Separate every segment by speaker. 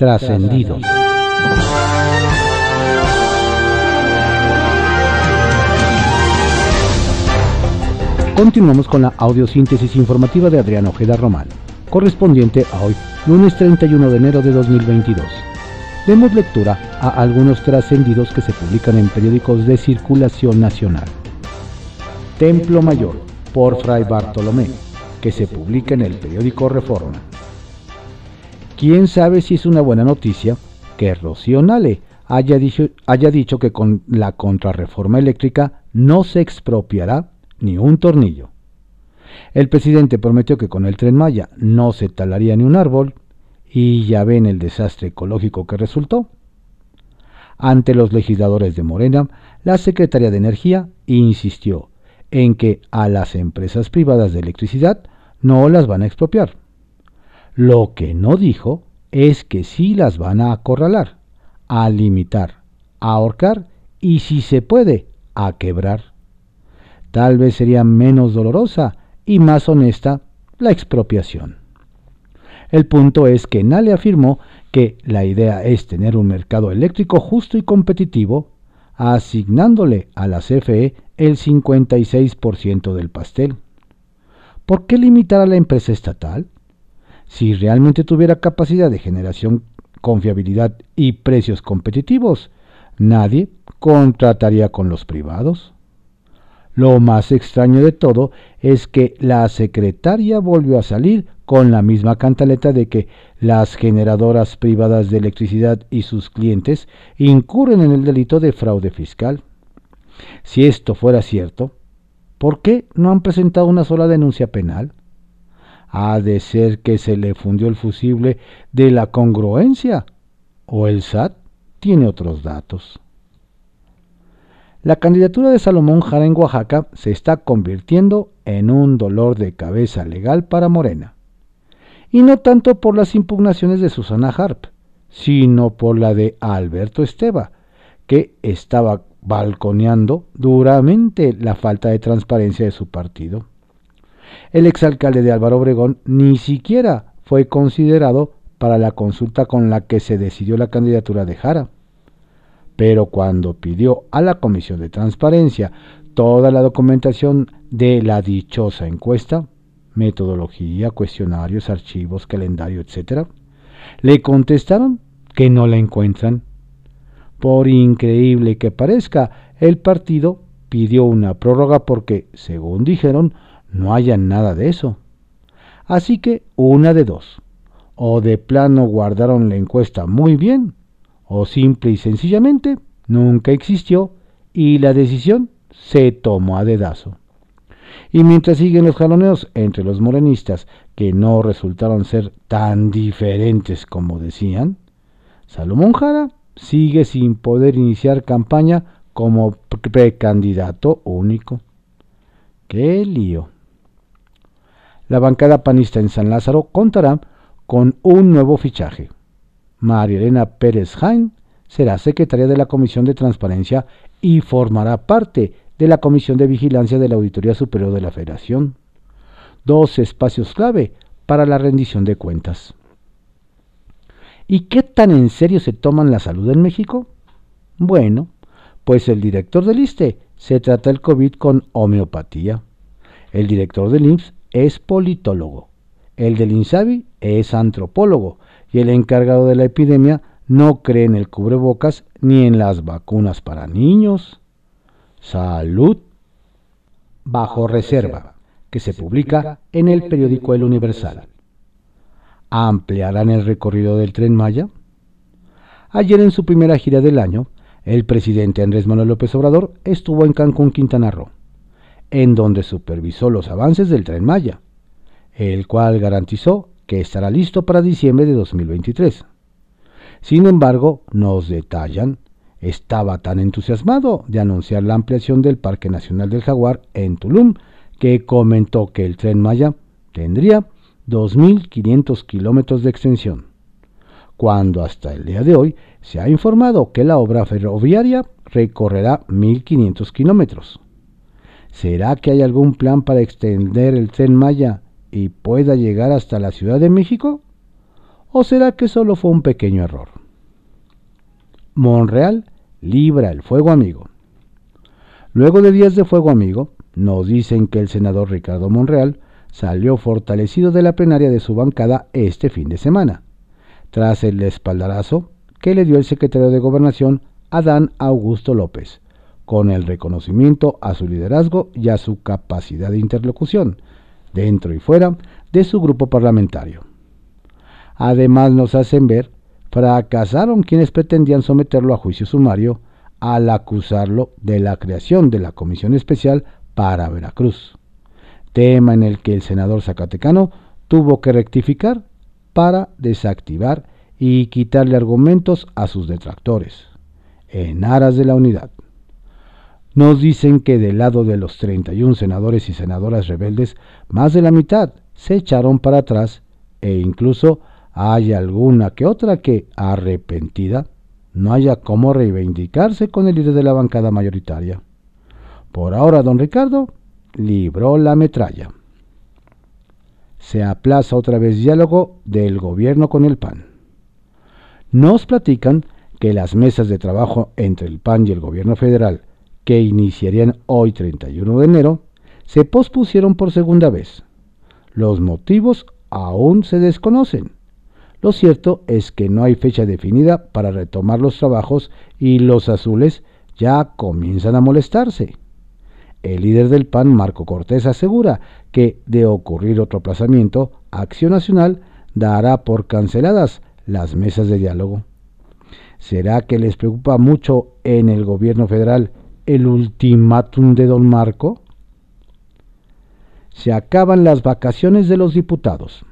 Speaker 1: Trascendidos. Continuamos con la audiosíntesis informativa de Adrián Ojeda Román, correspondiente a hoy, lunes 31 de enero de 2022. Demos lectura a algunos trascendidos que se publican en periódicos de circulación nacional. Templo Mayor, por Fray Bartolomé, que se publica en el periódico Reforma. ¿Quién sabe si es una buena noticia que Rocío Nale haya dicho, haya dicho que con la contrarreforma eléctrica no se expropiará ni un tornillo. El presidente prometió que con el tren Maya no se talaría ni un árbol y ya ven el desastre ecológico que resultó. Ante los legisladores de Morena, la Secretaría de Energía insistió en que a las empresas privadas de electricidad no las van a expropiar. Lo que no dijo es que sí las van a acorralar, a limitar, a ahorcar y si se puede, a quebrar tal vez sería menos dolorosa y más honesta la expropiación. El punto es que Nale afirmó que la idea es tener un mercado eléctrico justo y competitivo, asignándole a la CFE el 56% del pastel. ¿Por qué limitar a la empresa estatal? Si realmente tuviera capacidad de generación, confiabilidad y precios competitivos, nadie contrataría con los privados. Lo más extraño de todo es que la secretaria volvió a salir con la misma cantaleta de que las generadoras privadas de electricidad y sus clientes incurren en el delito de fraude fiscal. Si esto fuera cierto, ¿por qué no han presentado una sola denuncia penal? Ha de ser que se le fundió el fusible de la congruencia, o el SAT tiene otros datos. La candidatura de Salomón Jara en Oaxaca se está convirtiendo en un dolor de cabeza legal para Morena. Y no tanto por las impugnaciones de Susana Harp, sino por la de Alberto Esteba, que estaba balconeando duramente la falta de transparencia de su partido. El exalcalde de Álvaro Obregón ni siquiera fue considerado para la consulta con la que se decidió la candidatura de Jara pero cuando pidió a la Comisión de Transparencia toda la documentación de la dichosa encuesta, metodología, cuestionarios, archivos, calendario, etc., le contestaron que no la encuentran. Por increíble que parezca, el partido pidió una prórroga porque, según dijeron, no hayan nada de eso. Así que una de dos. O de plano guardaron la encuesta muy bien, o simple y sencillamente nunca existió y la decisión se tomó a dedazo. Y mientras siguen los jaloneos entre los morenistas que no resultaron ser tan diferentes como decían, Salomón Jara sigue sin poder iniciar campaña como precandidato único. ¡Qué lío! La bancada panista en San Lázaro contará con un nuevo fichaje. María Elena Pérez Jain será secretaria de la Comisión de Transparencia y formará parte de la Comisión de Vigilancia de la Auditoría Superior de la Federación. Dos espacios clave para la rendición de cuentas. ¿Y qué tan en serio se toman la salud en México? Bueno, pues el director del ISTE se trata el COVID con homeopatía. El director del IMSS es politólogo. El del INSABI es antropólogo y el encargado de la epidemia no cree en el cubrebocas ni en las vacunas para niños. Salud. Bajo reserva, que se publica en el periódico El Universal. ¿Ampliarán el recorrido del tren Maya? Ayer en su primera gira del año, el presidente Andrés Manuel López Obrador estuvo en Cancún, Quintana Roo, en donde supervisó los avances del tren Maya, el cual garantizó que estará listo para diciembre de 2023. Sin embargo, nos detallan, estaba tan entusiasmado de anunciar la ampliación del Parque Nacional del Jaguar en Tulum que comentó que el tren Maya tendría 2.500 kilómetros de extensión, cuando hasta el día de hoy se ha informado que la obra ferroviaria recorrerá 1.500 kilómetros. ¿Será que hay algún plan para extender el tren Maya y pueda llegar hasta la Ciudad de México? ¿O será que solo fue un pequeño error? Monreal libra el fuego amigo. Luego de días de fuego amigo, nos dicen que el senador Ricardo Monreal salió fortalecido de la plenaria de su bancada este fin de semana, tras el espaldarazo que le dio el secretario de Gobernación Adán Augusto López, con el reconocimiento a su liderazgo y a su capacidad de interlocución, dentro y fuera de su grupo parlamentario. Además nos hacen ver, fracasaron quienes pretendían someterlo a juicio sumario al acusarlo de la creación de la Comisión Especial para Veracruz, tema en el que el senador zacatecano tuvo que rectificar para desactivar y quitarle argumentos a sus detractores, en aras de la unidad. Nos dicen que del lado de los 31 senadores y senadoras rebeldes, más de la mitad se echaron para atrás e incluso hay alguna que otra que, arrepentida, no haya cómo reivindicarse con el líder de la bancada mayoritaria. Por ahora, don Ricardo libró la metralla. Se aplaza otra vez diálogo del gobierno con el PAN. Nos platican que las mesas de trabajo entre el PAN y el gobierno federal, que iniciarían hoy 31 de enero, se pospusieron por segunda vez. Los motivos aún se desconocen. Lo cierto es que no hay fecha definida para retomar los trabajos y los azules ya comienzan a molestarse. El líder del PAN, Marco Cortés, asegura que, de ocurrir otro aplazamiento, Acción Nacional dará por canceladas las mesas de diálogo. ¿Será que les preocupa mucho en el gobierno federal el ultimátum de don Marco? Se acaban las vacaciones de los diputados.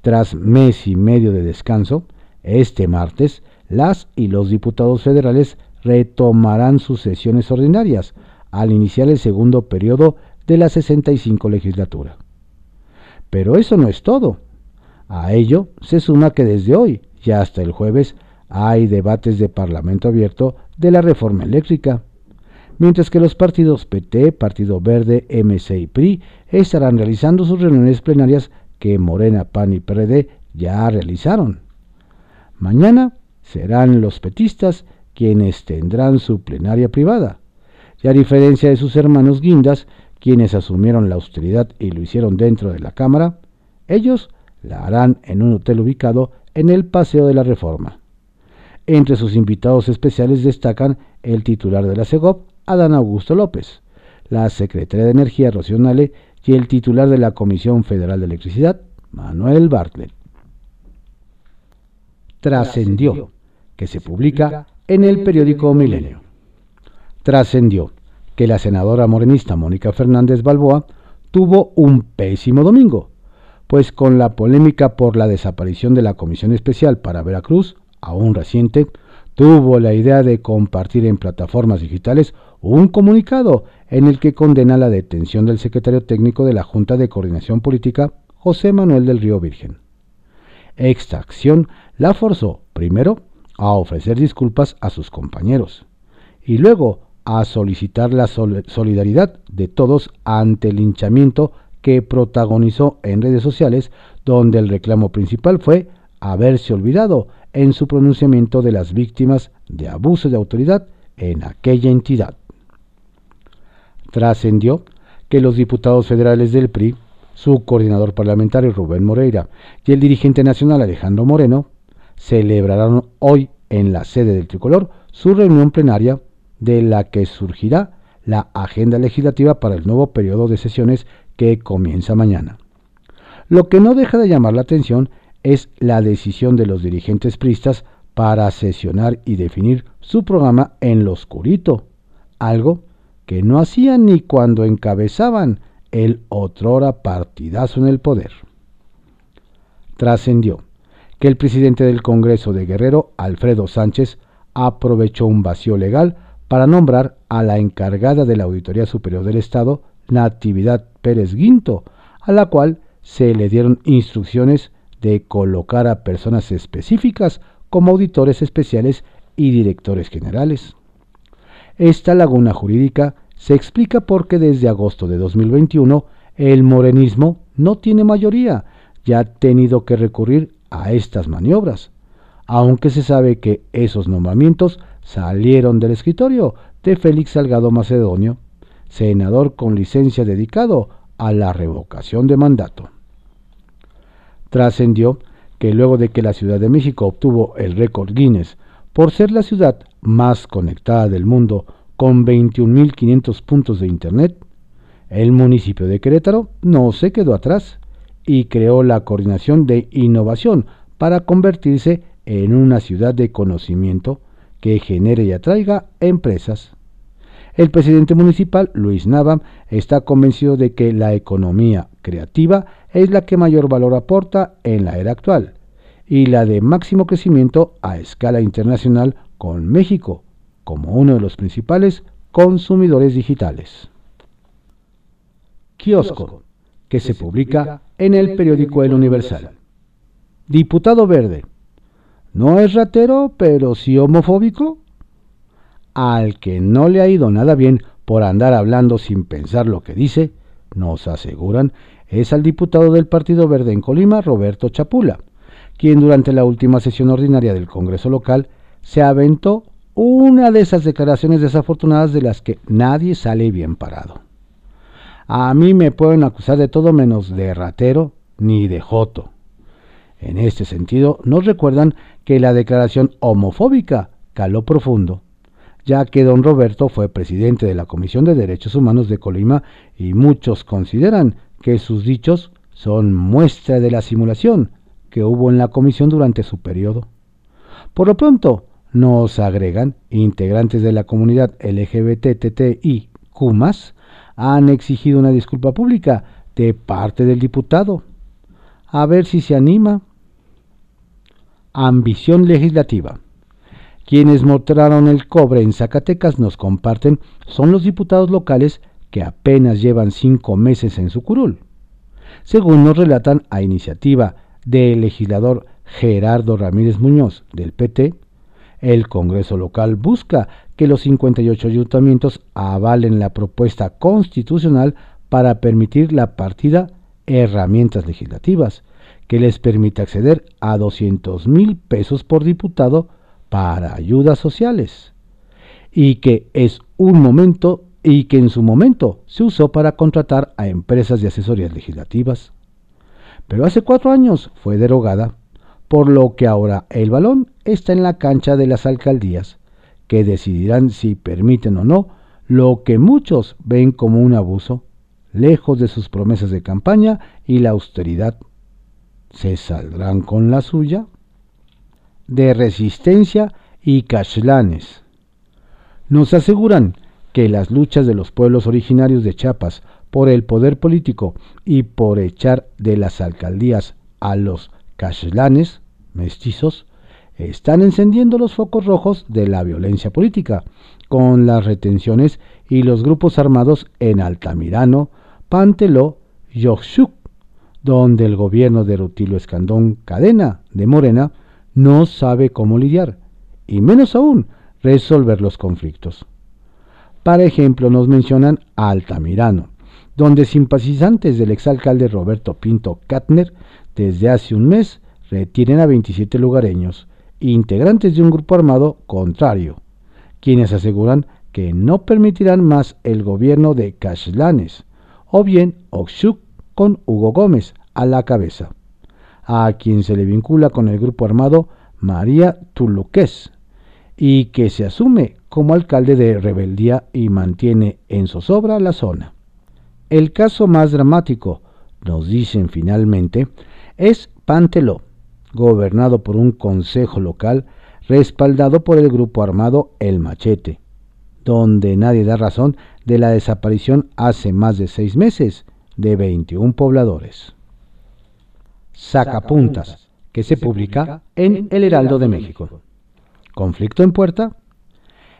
Speaker 1: Tras mes y medio de descanso, este martes, las y los diputados federales retomarán sus sesiones ordinarias, al iniciar el segundo periodo de la 65 legislatura. Pero eso no es todo. A ello se suma que desde hoy y hasta el jueves hay debates de Parlamento abierto de la reforma eléctrica, mientras que los partidos PT, Partido Verde, MC y PRI estarán realizando sus reuniones plenarias que Morena, PAN y PRD ya realizaron. Mañana serán los petistas quienes tendrán su plenaria privada, y a diferencia de sus hermanos guindas, quienes asumieron la austeridad y lo hicieron dentro de la Cámara, ellos la harán en un hotel ubicado en el Paseo de la Reforma. Entre sus invitados especiales destacan el titular de la CEGOP, Adán Augusto López, la secretaria de Energía, Rocío Nale, y el titular de la Comisión Federal de Electricidad, Manuel Bartlett. Trascendió, que se publica en el periódico Milenio trascendió que la senadora morenista Mónica Fernández Balboa tuvo un pésimo domingo, pues con la polémica por la desaparición de la Comisión Especial para Veracruz, aún reciente, tuvo la idea de compartir en plataformas digitales un comunicado en el que condena la detención del secretario técnico de la Junta de Coordinación Política, José Manuel del Río Virgen. Esta acción la forzó, primero, a ofrecer disculpas a sus compañeros y luego a solicitar la solidaridad de todos ante el linchamiento que protagonizó en redes sociales, donde el reclamo principal fue haberse olvidado en su pronunciamiento de las víctimas de abuso de autoridad en aquella entidad. Trascendió que los diputados federales del PRI, su coordinador parlamentario Rubén Moreira y el dirigente nacional Alejandro Moreno celebrarán hoy en la sede del tricolor su reunión plenaria de la que surgirá la agenda legislativa para el nuevo periodo de sesiones que comienza mañana. Lo que no deja de llamar la atención es la decisión de los dirigentes pristas para sesionar y definir su programa en lo oscurito, algo que no hacían ni cuando encabezaban el otrora partidazo en el poder. Trascendió que el presidente del Congreso de Guerrero, Alfredo Sánchez, aprovechó un vacío legal para nombrar a la encargada de la Auditoría Superior del Estado, Natividad Pérez Guinto, a la cual se le dieron instrucciones de colocar a personas específicas como auditores especiales y directores generales. Esta laguna jurídica se explica porque desde agosto de 2021 el morenismo no tiene mayoría y ha tenido que recurrir a estas maniobras, aunque se sabe que esos nombramientos salieron del escritorio de Félix Salgado Macedonio, senador con licencia dedicado a la revocación de mandato. Trascendió que luego de que la Ciudad de México obtuvo el récord Guinness por ser la ciudad más conectada del mundo con 21.500 puntos de Internet, el municipio de Querétaro no se quedó atrás y creó la coordinación de innovación para convertirse en una ciudad de conocimiento que genere y atraiga empresas. El presidente municipal, Luis Nava, está convencido de que la economía creativa es la que mayor valor aporta en la era actual y la de máximo crecimiento a escala internacional con México como uno de los principales consumidores digitales. Kiosco, que se publica en el periódico El Universal. Diputado Verde. No es ratero, pero sí homofóbico. Al que no le ha ido nada bien por andar hablando sin pensar lo que dice, nos aseguran, es al diputado del Partido Verde en Colima, Roberto Chapula, quien durante la última sesión ordinaria del Congreso local se aventó una de esas declaraciones desafortunadas de las que nadie sale bien parado. A mí me pueden acusar de todo menos de ratero ni de joto. En este sentido, nos recuerdan que la declaración homofóbica caló profundo, ya que don Roberto fue presidente de la Comisión de Derechos Humanos de Colima y muchos consideran que sus dichos son muestra de la simulación que hubo en la comisión durante su periodo. Por lo pronto, nos agregan integrantes de la comunidad LGBTTIQ+, han exigido una disculpa pública de parte del diputado. A ver si se anima. Ambición legislativa. Quienes mostraron el cobre en Zacatecas nos comparten son los diputados locales que apenas llevan cinco meses en su curul. Según nos relatan a iniciativa del legislador Gerardo Ramírez Muñoz del PT, el Congreso local busca que los 58 ayuntamientos avalen la propuesta constitucional para permitir la partida herramientas legislativas que les permita acceder a 200 mil pesos por diputado para ayudas sociales y que es un momento y que en su momento se usó para contratar a empresas de asesorías legislativas. Pero hace cuatro años fue derogada por lo que ahora el balón está en la cancha de las alcaldías, que decidirán si permiten o no lo que muchos ven como un abuso, lejos de sus promesas de campaña y la austeridad. ¿Se saldrán con la suya? De resistencia y cashlanes. Nos aseguran que las luchas de los pueblos originarios de Chiapas por el poder político y por echar de las alcaldías a los cashlanes mestizos, están encendiendo los focos rojos de la violencia política, con las retenciones y los grupos armados en Altamirano, Panteló y Oxuc, donde el gobierno de Rutilio Escandón Cadena de Morena no sabe cómo lidiar, y menos aún resolver los conflictos. Para ejemplo, nos mencionan Altamirano, donde simpatizantes del exalcalde Roberto Pinto Katner desde hace un mes retienen a 27 lugareños, integrantes de un grupo armado contrario, quienes aseguran que no permitirán más el gobierno de Cashlanes, o bien Oxuk con Hugo Gómez a la cabeza, a quien se le vincula con el grupo armado María Tuluques, y que se asume como alcalde de rebeldía y mantiene en zozobra la zona. El caso más dramático, nos dicen finalmente, es Panteló, gobernado por un consejo local respaldado por el grupo armado El Machete, donde nadie da razón de la desaparición hace más de seis meses de 21 pobladores. Sacapuntas, que se publica en El Heraldo de México. Conflicto en puerta.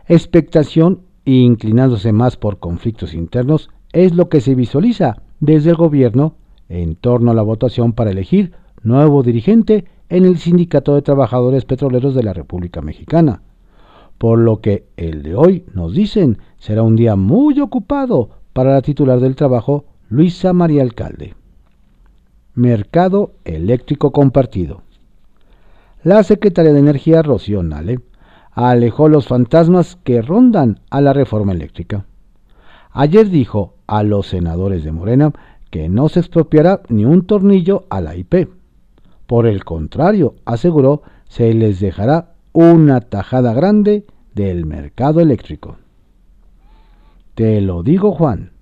Speaker 1: Expectación e inclinándose más por conflictos internos es lo que se visualiza desde el gobierno en torno a la votación para elegir nuevo dirigente en el Sindicato de Trabajadores Petroleros de la República Mexicana. Por lo que el de hoy, nos dicen, será un día muy ocupado para la titular del trabajo, Luisa María Alcalde. Mercado eléctrico compartido. la secretaria de Energía, Rocío Nale, alejó los fantasmas que rondan a la reforma eléctrica. Ayer dijo a los senadores de Morena que no se expropiará ni un tornillo a la IP. Por el contrario, aseguró, se les dejará una tajada grande del mercado eléctrico. Te lo digo, Juan.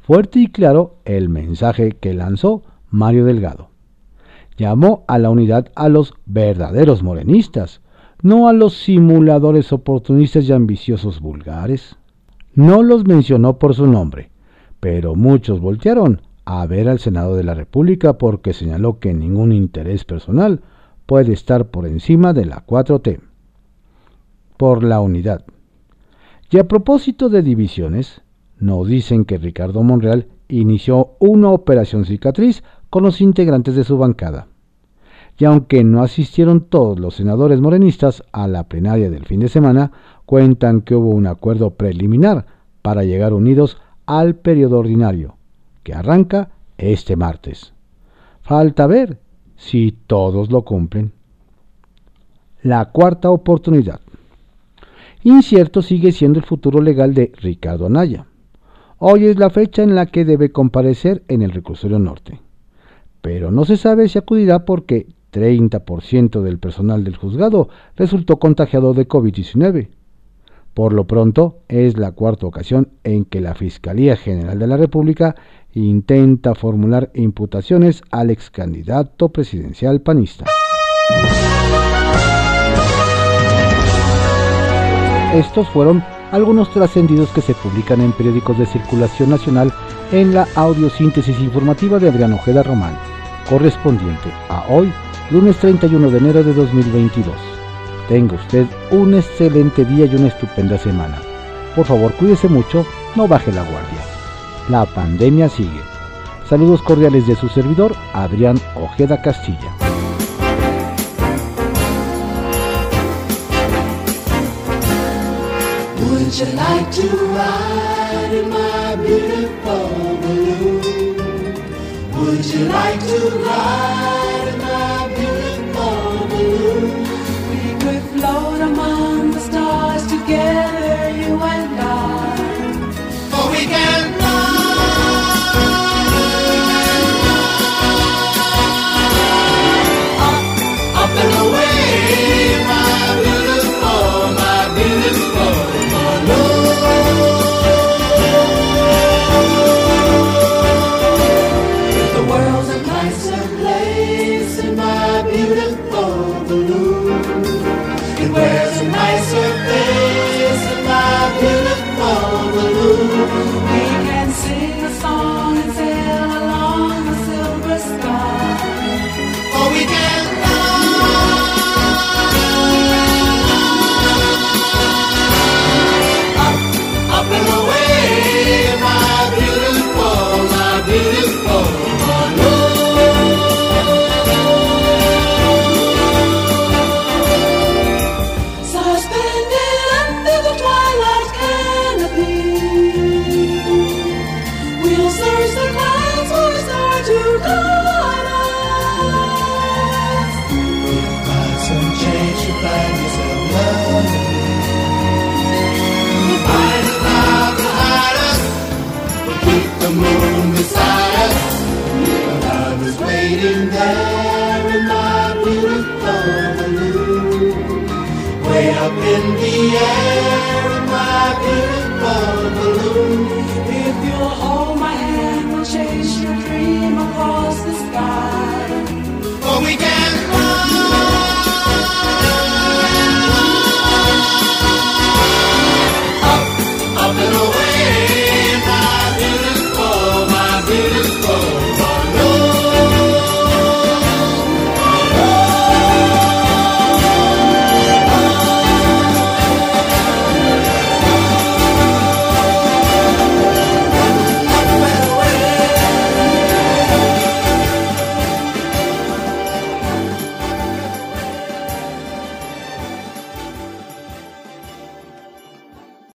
Speaker 1: Fuerte y claro el mensaje que lanzó Mario Delgado. Llamó a la unidad a los verdaderos morenistas, no a los simuladores oportunistas y ambiciosos vulgares. No los mencionó por su nombre, pero muchos voltearon a ver al Senado de la República porque señaló que ningún interés personal puede estar por encima de la 4T. Por la unidad. Y a propósito de divisiones, nos dicen que Ricardo Monreal inició una operación cicatriz con los integrantes de su bancada. Y aunque no asistieron todos los senadores morenistas a la plenaria del fin de semana, cuentan que hubo un acuerdo preliminar para llegar unidos al periodo ordinario, arranca este martes. Falta ver si todos lo cumplen. La cuarta oportunidad. Incierto sigue siendo el futuro legal de Ricardo Anaya. Hoy es la fecha en la que debe comparecer en el recursorio norte. Pero no se sabe si acudirá porque 30% del personal del juzgado resultó contagiado de COVID-19. Por lo pronto, es la cuarta ocasión en que la Fiscalía General de la República intenta formular imputaciones al ex candidato presidencial panista. Estos fueron algunos trascendidos que se publican en periódicos de circulación nacional en la audiosíntesis informativa de Adrián Ojeda Román, correspondiente a hoy, lunes 31 de enero de 2022. Tenga usted un excelente día y una estupenda semana. Por favor, cuídese mucho, no baje la guardia. La pandemia sigue. Saludos cordiales de su servidor, Adrián Ojeda Castilla.
Speaker 2: Would you like to ride in my beautiful balloon? Would you like to ride weekend.